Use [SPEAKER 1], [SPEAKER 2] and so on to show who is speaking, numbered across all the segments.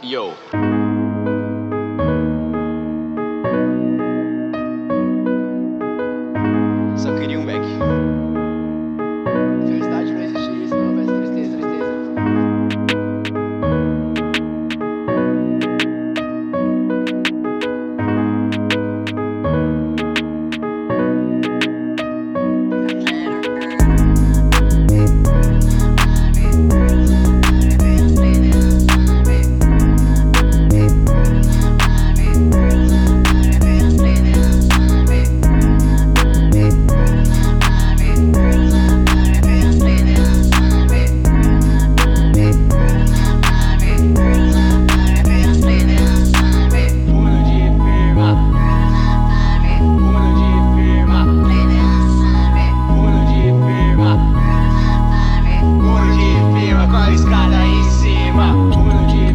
[SPEAKER 1] Yo. Firma com a escada em cima.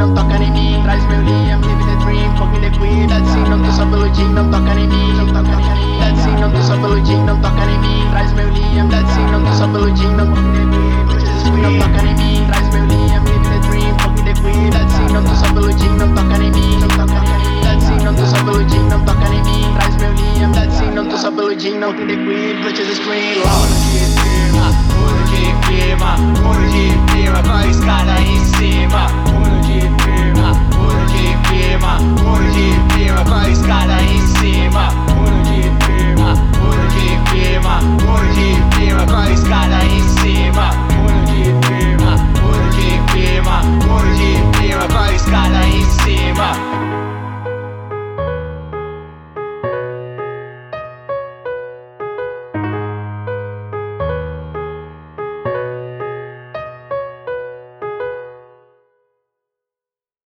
[SPEAKER 2] Não toca em mim, traz meu Liam, live the dream, fucking the queen. That's it, não tô só pelo Jim, não toca em mim, não toca em mim. That's it, não tô só pelo Jim, não toca em mim, traz meu Liam. That's it, não tô só pelo Jim, não fucking the queen. Bitches queen, não toca em mim, traz meu Liam, live the dream, fucking the queen. That's it, não tô só pelo Jim, não toca em mim, não toca em mim. That's it, não tô só pelo Jim, não toca em mim, traz meu Liam. That's it, não tô só pelo Jim, não fucking the queen. Bitches scream loud.